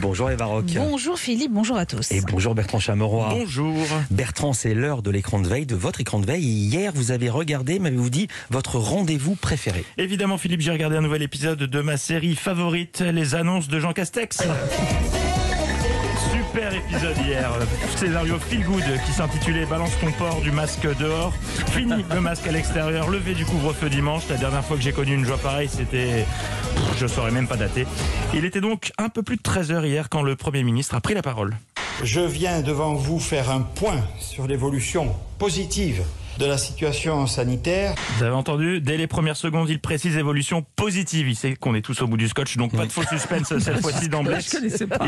Bonjour Eva Rock. Bonjour Philippe, bonjour à tous. Et bonjour Bertrand Chameroy. Bonjour. Bertrand, c'est l'heure de l'écran de veille, de votre écran de veille. Hier, vous avez regardé, m'avez-vous dit, votre rendez-vous préféré Évidemment, Philippe, j'ai regardé un nouvel épisode de ma série favorite, les annonces de Jean Castex. Super épisode hier, scénario feel good qui s'intitulait Balance ton port du masque dehors, fini le masque à l'extérieur, levé du couvre-feu dimanche. La dernière fois que j'ai connu une joie pareille, c'était. Je saurais même pas dater. Il était donc un peu plus de 13h hier quand le Premier ministre a pris la parole. Je viens devant vous faire un point sur l'évolution positive de la situation sanitaire. Vous avez entendu, dès les premières secondes, il précise évolution positive. Il sait qu'on est tous au bout du scotch, donc pas de faux suspense cette fois-ci d'emblée.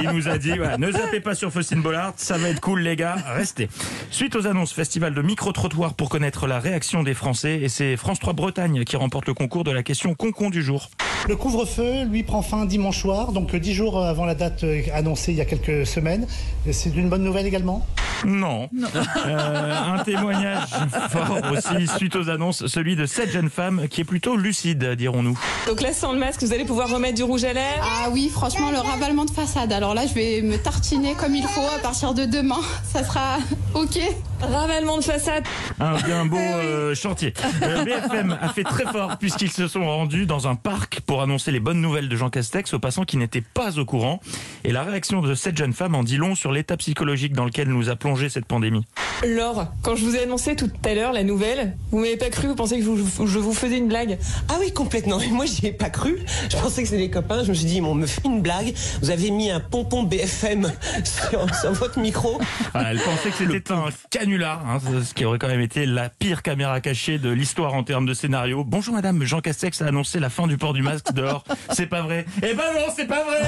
Il nous a dit, voilà, ne zappez pas sur Faustine Bollard, ça va être cool les gars, restez. Suite aux annonces, festival de micro-trottoirs pour connaître la réaction des Français, et c'est France 3 Bretagne qui remporte le concours de la question concon du jour. Le couvre-feu, lui, prend fin dimanche soir, donc dix jours avant la date euh, annoncée il y a quelques semaines. C'est une bonne nouvelle également? Non. Euh, un témoignage fort aussi suite aux annonces, celui de cette jeune femme qui est plutôt lucide, dirons-nous. Donc là, sans le masque, vous allez pouvoir remettre du rouge à lèvres? Ah oui, franchement, le ravalement de façade. Alors là, je vais me tartiner comme il faut à partir de demain. Ça sera OK. Ravalement de façade Un bien beau euh, chantier. Euh, BFM a fait très fort puisqu'ils se sont rendus dans un parc pour annoncer les bonnes nouvelles de Jean Castex aux passants qui n'étaient pas au courant. Et la réaction de cette jeune femme en dit long sur l'état psychologique dans lequel nous a plongé cette pandémie. Laure, quand je vous ai annoncé tout à l'heure la nouvelle, vous m'avez pas cru, vous pensez que je vous, je vous faisais une blague? Ah oui, complètement. Mais moi, j'y ai pas cru. Je pensais que c'était des copains. Je me suis dit, on me fait une blague. Vous avez mis un pompon BFM sur, sur votre micro. Voilà, elle pensait que c'était un canular, hein, ce qui aurait quand même été la pire caméra cachée de l'histoire en termes de scénario. Bonjour madame, Jean Castex a annoncé la fin du port du masque dehors. C'est pas vrai. Eh ben non, c'est pas vrai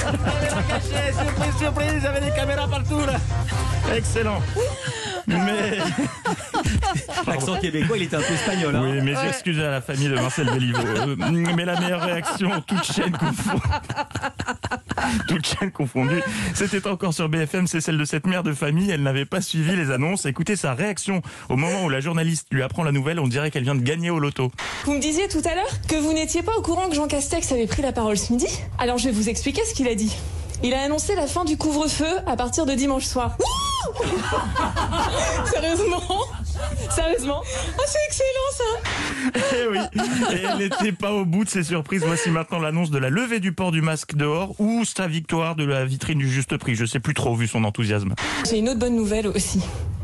Caméra cachée, surprise, surprise, il y avait des caméras partout là Excellent mais L'accent québécois, il était un peu espagnol. Hein oui, mes excuses à la famille de Marcel Béliveau. Euh, mais la meilleure réaction, toute chaîne confondue, toute chaîne confondue, c'était encore sur BFM, c'est celle de cette mère de famille. Elle n'avait pas suivi les annonces. Écoutez sa réaction au moment où la journaliste lui apprend la nouvelle. On dirait qu'elle vient de gagner au loto. Vous me disiez tout à l'heure que vous n'étiez pas au courant que Jean Castex avait pris la parole ce midi Alors je vais vous expliquer ce qu'il a dit. Il a annoncé la fin du couvre-feu à partir de dimanche soir. Sérieusement? Sérieusement Ah, c'est excellent ça Eh oui, et elle n'était pas au bout de ses surprises. Voici maintenant l'annonce de la levée du port du masque dehors ou sa victoire de la vitrine du juste prix? Je sais plus trop vu son enthousiasme. J'ai une autre bonne nouvelle aussi.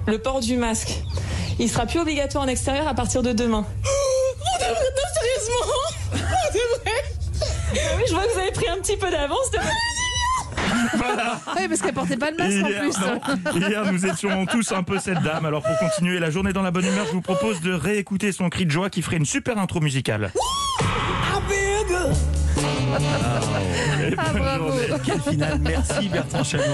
Le port du masque. Il sera plus obligatoire en extérieur à partir de demain. Oh, non, sérieusement Oh, c'est vrai Oui, je vois que vous avez pris un petit peu d'avance de Voilà. Oui, parce qu'elle portait pas le masque en Hier, plus. non. Hier, nous étions tous un peu cette dame. Alors, pour continuer la journée dans la bonne humeur, je vous propose de réécouter son cri de joie qui ferait une super intro musicale. Et bonne bravo. journée. Quelle finale Merci Bertrand Chameroy.